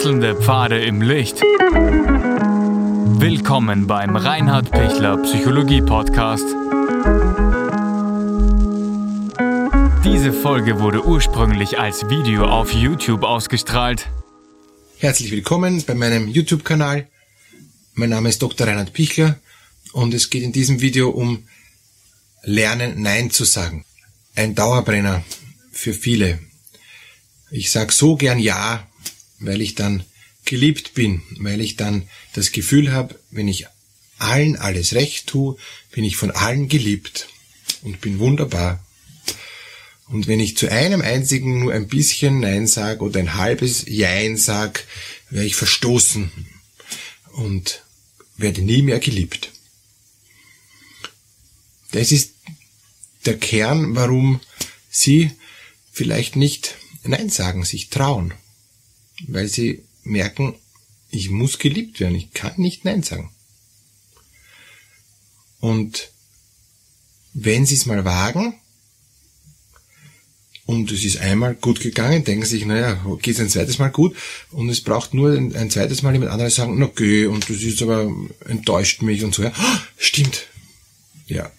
Wechselnde Pfade im Licht. Willkommen beim Reinhard Pichler Psychologie Podcast. Diese Folge wurde ursprünglich als Video auf YouTube ausgestrahlt. Herzlich willkommen bei meinem YouTube-Kanal. Mein Name ist Dr. Reinhard Pichler und es geht in diesem Video um Lernen Nein zu sagen. Ein Dauerbrenner für viele. Ich sag so gern Ja, weil ich dann geliebt bin, weil ich dann das Gefühl habe, wenn ich allen alles recht tue, bin ich von allen geliebt und bin wunderbar. Und wenn ich zu einem einzigen nur ein bisschen Nein sag oder ein halbes Jein sag, werde ich verstoßen und werde nie mehr geliebt. Das ist der Kern, warum Sie vielleicht nicht Nein sagen, sich trauen weil sie merken, ich muss geliebt werden, ich kann nicht Nein sagen. Und wenn sie es mal wagen, und es ist einmal gut gegangen, denken sich, naja, geht es ein zweites Mal gut und es braucht nur ein, ein zweites Mal jemand anderes sagen, na geh, und das ist aber enttäuscht mich und so, ja, oh, stimmt. Ja.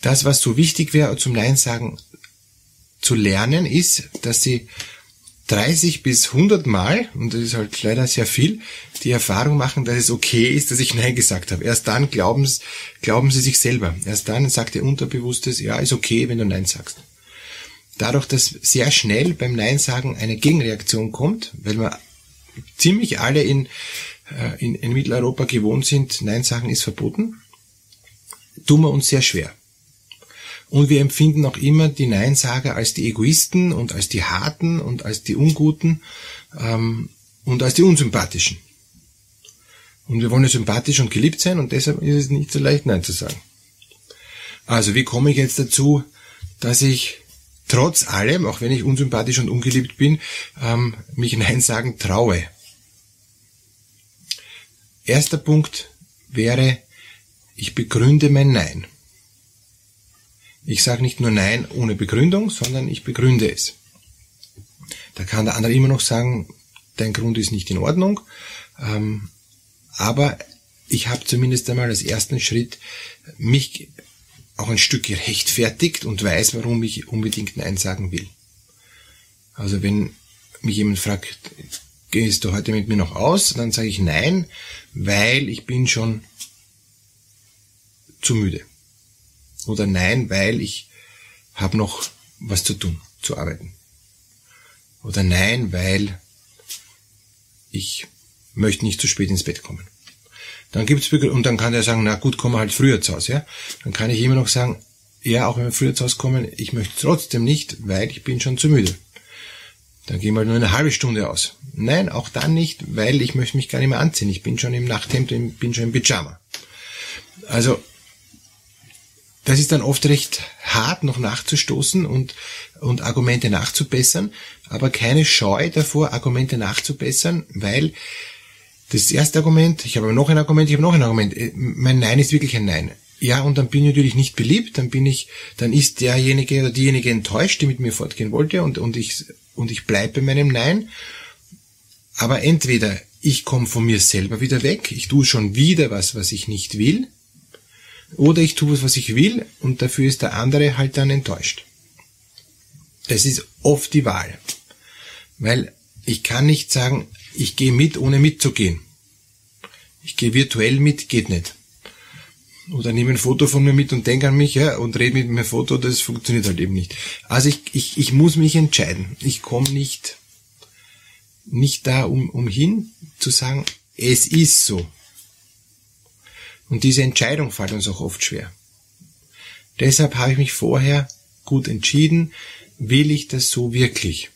Das, was so wichtig wäre zum Nein sagen zu lernen, ist, dass sie 30 bis 100 Mal, und das ist halt leider sehr viel, die Erfahrung machen, dass es okay ist, dass ich Nein gesagt habe. Erst dann glauben, glauben sie sich selber. Erst dann sagt ihr Unterbewusstes, ja, ist okay, wenn du Nein sagst. Dadurch, dass sehr schnell beim Nein sagen eine Gegenreaktion kommt, weil wir ziemlich alle in, äh, in, in Mitteleuropa gewohnt sind, Nein sagen ist verboten, tun wir uns sehr schwer. Und wir empfinden auch immer die Neinsager als die Egoisten und als die Harten und als die Unguten ähm, und als die Unsympathischen. Und wir wollen ja sympathisch und geliebt sein und deshalb ist es nicht so leicht Nein zu sagen. Also wie komme ich jetzt dazu, dass ich trotz allem, auch wenn ich unsympathisch und ungeliebt bin, ähm, mich Nein sagen traue? Erster Punkt wäre, ich begründe mein Nein. Ich sage nicht nur Nein ohne Begründung, sondern ich begründe es. Da kann der andere immer noch sagen, dein Grund ist nicht in Ordnung, ähm, aber ich habe zumindest einmal als ersten Schritt mich auch ein Stück gerechtfertigt und weiß, warum ich unbedingt Nein sagen will. Also wenn mich jemand fragt, gehst du heute mit mir noch aus, dann sage ich Nein, weil ich bin schon zu müde. Oder nein, weil ich habe noch was zu tun, zu arbeiten. Oder nein, weil ich möchte nicht zu spät ins Bett kommen. Dann gibt's und dann kann er sagen, na gut, komm halt früher zu Hause, ja. Dann kann ich immer noch sagen, ja, auch wenn wir früher zu Hause kommen, ich möchte trotzdem nicht, weil ich bin schon zu müde. Dann gehen wir nur eine halbe Stunde aus. Nein, auch dann nicht, weil ich möchte mich gar nicht mehr anziehen. Ich bin schon im Nachthemd, ich bin schon im Pyjama. Also das ist dann oft recht hart, noch nachzustoßen und, und Argumente nachzubessern, aber keine Scheu davor, Argumente nachzubessern, weil das erste Argument, ich habe noch ein Argument, ich habe noch ein Argument, äh, mein Nein ist wirklich ein Nein. Ja, und dann bin ich natürlich nicht beliebt, dann bin ich, dann ist derjenige oder diejenige enttäuscht, die mit mir fortgehen wollte und, und ich, und ich bleibe bei meinem Nein. Aber entweder ich komme von mir selber wieder weg, ich tue schon wieder was, was ich nicht will, oder ich tue was ich will und dafür ist der andere halt dann enttäuscht. Das ist oft die Wahl. Weil ich kann nicht sagen, ich gehe mit, ohne mitzugehen. Ich gehe virtuell mit, geht nicht. Oder nehme ein Foto von mir mit und denke an mich ja, und rede mit mir Foto, das funktioniert halt eben nicht. Also ich, ich, ich muss mich entscheiden. Ich komme nicht, nicht da um, umhin zu sagen, es ist so. Und diese Entscheidung fällt uns auch oft schwer. Deshalb habe ich mich vorher gut entschieden, will ich das so wirklich?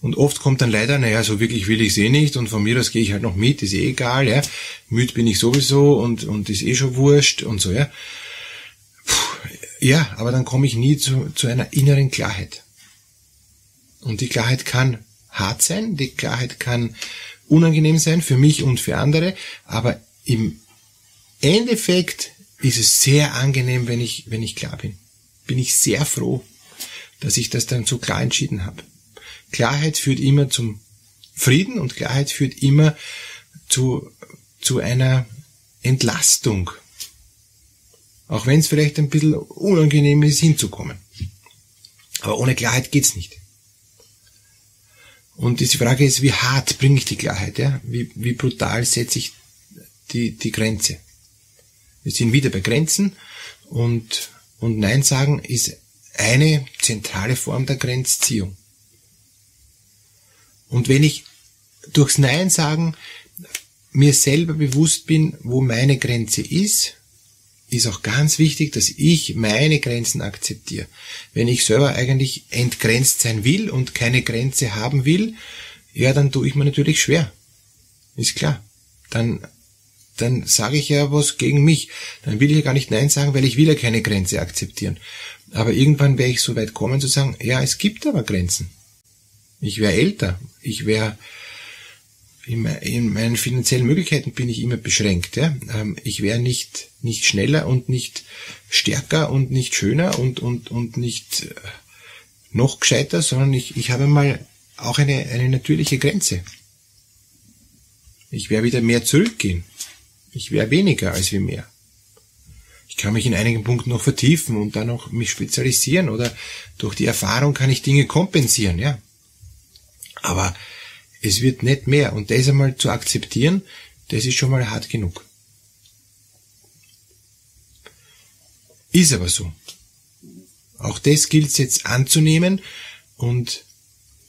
Und oft kommt dann leider, naja, so wirklich will ich es eh nicht und von mir aus gehe ich halt noch mit, ist eh egal, ja. Müd bin ich sowieso und, und ist eh schon wurscht und so, ja. Puh, ja, aber dann komme ich nie zu, zu einer inneren Klarheit. Und die Klarheit kann hart sein, die Klarheit kann unangenehm sein für mich und für andere, aber im Endeffekt ist es sehr angenehm, wenn ich, wenn ich klar bin. Bin ich sehr froh, dass ich das dann so klar entschieden habe. Klarheit führt immer zum Frieden und Klarheit führt immer zu, zu einer Entlastung. Auch wenn es vielleicht ein bisschen unangenehm ist, hinzukommen. Aber ohne Klarheit geht's nicht. Und die Frage ist, wie hart bringe ich die Klarheit? Ja? Wie, wie brutal setze ich die, die Grenze? Wir sind wieder bei Grenzen und, und Nein sagen ist eine zentrale Form der Grenzziehung. Und wenn ich durchs Nein sagen mir selber bewusst bin, wo meine Grenze ist, ist auch ganz wichtig, dass ich meine Grenzen akzeptiere. Wenn ich selber eigentlich entgrenzt sein will und keine Grenze haben will, ja, dann tue ich mir natürlich schwer. Ist klar. Dann, dann sage ich ja was gegen mich. Dann will ich ja gar nicht Nein sagen, weil ich will ja keine Grenze akzeptieren. Aber irgendwann werde ich so weit kommen zu sagen, ja, es gibt aber Grenzen. Ich wäre älter. Ich wäre in, meinen finanziellen Möglichkeiten bin ich immer beschränkt. Ja? Ähm, ich wäre nicht, nicht schneller und nicht stärker und nicht schöner und, und, und nicht äh, noch gescheiter, sondern ich, ich habe mal auch eine, eine natürliche Grenze. Ich werde wieder mehr zurückgehen. Ich wäre weniger als wie mehr. Ich kann mich in einigen Punkten noch vertiefen und dann noch mich spezialisieren oder durch die Erfahrung kann ich Dinge kompensieren, ja. Aber es wird nicht mehr. Und das einmal zu akzeptieren, das ist schon mal hart genug. Ist aber so. Auch das gilt es jetzt anzunehmen und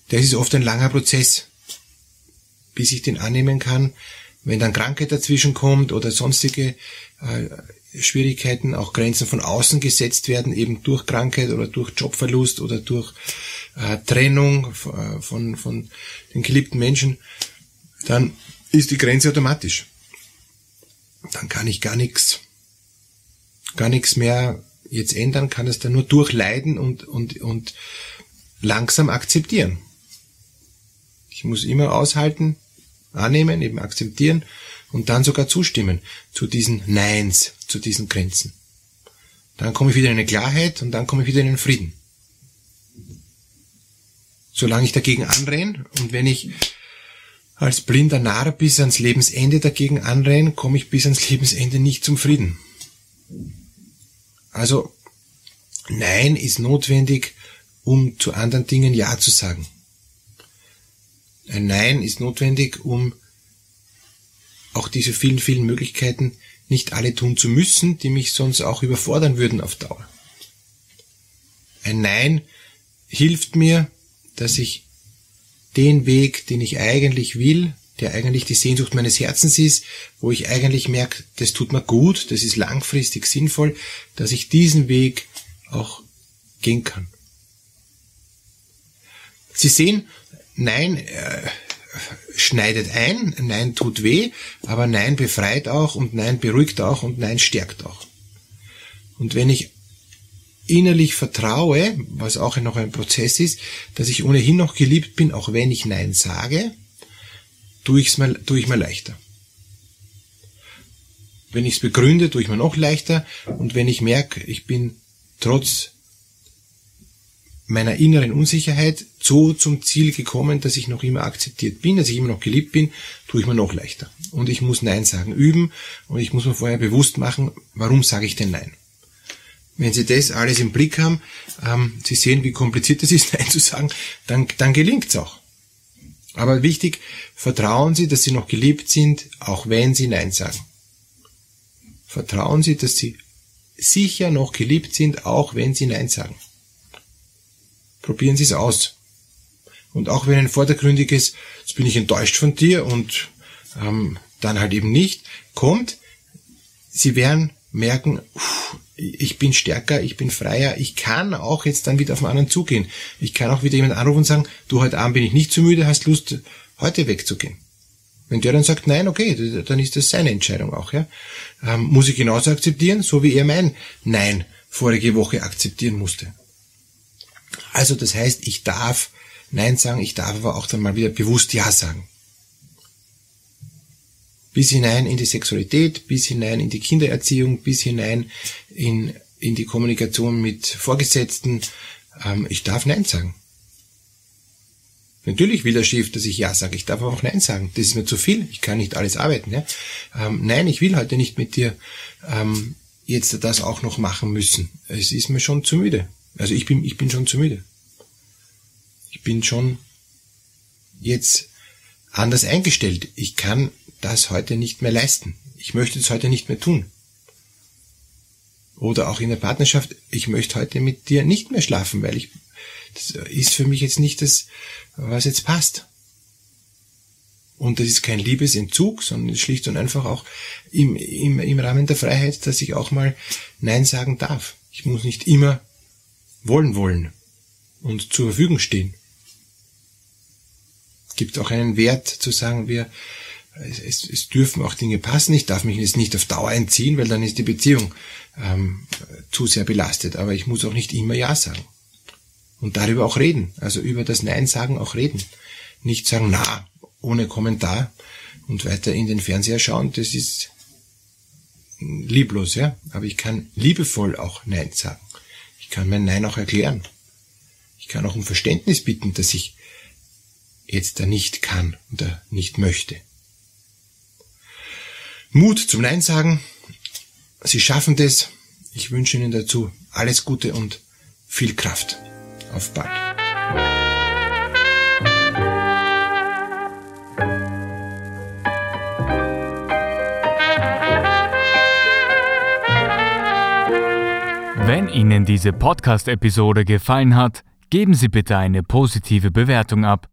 das ist oft ein langer Prozess, bis ich den annehmen kann. Wenn dann Krankheit dazwischen kommt oder sonstige äh, Schwierigkeiten, auch Grenzen von außen gesetzt werden, eben durch Krankheit oder durch Jobverlust oder durch äh, Trennung äh, von, von den geliebten Menschen, dann ist die Grenze automatisch. Dann kann ich gar nichts, gar nichts mehr jetzt ändern, kann es dann nur durchleiden und, und, und langsam akzeptieren. Ich muss immer aushalten, annehmen, eben akzeptieren und dann sogar zustimmen zu diesen Neins, zu diesen Grenzen. Dann komme ich wieder in eine Klarheit und dann komme ich wieder in den Frieden. Solange ich dagegen anrenne und wenn ich als blinder Narr bis ans Lebensende dagegen anrenne, komme ich bis ans Lebensende nicht zum Frieden. Also, Nein ist notwendig, um zu anderen Dingen Ja zu sagen. Ein Nein ist notwendig, um auch diese vielen, vielen Möglichkeiten nicht alle tun zu müssen, die mich sonst auch überfordern würden auf Dauer. Ein Nein hilft mir, dass ich den Weg, den ich eigentlich will, der eigentlich die Sehnsucht meines Herzens ist, wo ich eigentlich merke, das tut mir gut, das ist langfristig sinnvoll, dass ich diesen Weg auch gehen kann. Sie sehen, nein, äh, schneidet ein, Nein tut weh, aber Nein befreit auch und Nein beruhigt auch und Nein stärkt auch. Und wenn ich innerlich vertraue, was auch noch ein Prozess ist, dass ich ohnehin noch geliebt bin, auch wenn ich Nein sage, tue, ich's mir, tue ich mir leichter. Wenn ich es begründe, tue ich mir noch leichter und wenn ich merke, ich bin trotz meiner inneren Unsicherheit so zum Ziel gekommen, dass ich noch immer akzeptiert bin, dass ich immer noch geliebt bin, tue ich mir noch leichter. Und ich muss Nein sagen üben und ich muss mir vorher bewusst machen, warum sage ich denn Nein. Wenn Sie das alles im Blick haben, ähm, Sie sehen, wie kompliziert es ist, Nein zu sagen, dann, dann gelingt es auch. Aber wichtig, vertrauen Sie, dass Sie noch geliebt sind, auch wenn Sie Nein sagen. Vertrauen Sie, dass Sie sicher noch geliebt sind, auch wenn Sie Nein sagen. Probieren Sie es aus. Und auch wenn ein vordergründiges, jetzt bin ich enttäuscht von dir und ähm, dann halt eben nicht, kommt, Sie werden merken, ich bin stärker, ich bin freier, ich kann auch jetzt dann wieder auf den anderen zugehen. Ich kann auch wieder jemand anrufen und sagen, du, heute Abend bin ich nicht zu müde, hast Lust, heute wegzugehen. Wenn der dann sagt, nein, okay, dann ist das seine Entscheidung auch, ja. Ähm, muss ich genauso akzeptieren, so wie er mein Nein vorige Woche akzeptieren musste. Also das heißt, ich darf Nein sagen, ich darf aber auch dann mal wieder bewusst Ja sagen. Bis hinein in die Sexualität, bis hinein in die Kindererziehung, bis hinein in, in die Kommunikation mit Vorgesetzten. Ähm, ich darf Nein sagen. Natürlich will der Chef, dass ich Ja sage. Ich darf aber auch Nein sagen. Das ist mir zu viel. Ich kann nicht alles arbeiten. Ja? Ähm, nein, ich will heute nicht mit dir ähm, jetzt das auch noch machen müssen. Es ist mir schon zu müde. Also ich bin, ich bin schon zu müde. Ich bin schon jetzt anders eingestellt. Ich kann das heute nicht mehr leisten. Ich möchte es heute nicht mehr tun. Oder auch in der Partnerschaft, ich möchte heute mit dir nicht mehr schlafen, weil ich, das ist für mich jetzt nicht das, was jetzt passt. Und das ist kein Liebesentzug, sondern schlicht und einfach auch im, im, im Rahmen der Freiheit, dass ich auch mal Nein sagen darf. Ich muss nicht immer wollen wollen und zur Verfügung stehen. Gibt auch einen Wert zu sagen, wir, es, es dürfen auch Dinge passen. Ich darf mich jetzt nicht auf Dauer entziehen, weil dann ist die Beziehung ähm, zu sehr belastet. Aber ich muss auch nicht immer Ja sagen. Und darüber auch reden. Also über das Nein sagen auch reden. Nicht sagen, na, ohne Kommentar und weiter in den Fernseher schauen, das ist lieblos, ja. Aber ich kann liebevoll auch Nein sagen. Ich kann mein Nein auch erklären. Ich kann auch um Verständnis bitten, dass ich jetzt da nicht kann oder nicht möchte. Mut zum Nein sagen. Sie schaffen das. Ich wünsche Ihnen dazu alles Gute und viel Kraft. Auf bald. Wenn Ihnen diese Podcast-Episode gefallen hat, geben Sie bitte eine positive Bewertung ab.